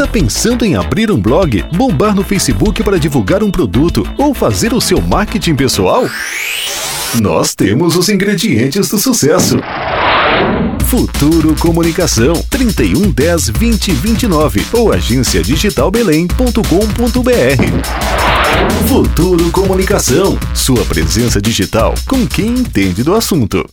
Tá pensando em abrir um blog, bombar no Facebook para divulgar um produto ou fazer o seu marketing pessoal? Nós temos os ingredientes do sucesso. Futuro Comunicação 31 10 20 29 ou agenciadigitalbelém.com.br Futuro Comunicação, sua presença digital com quem entende do assunto.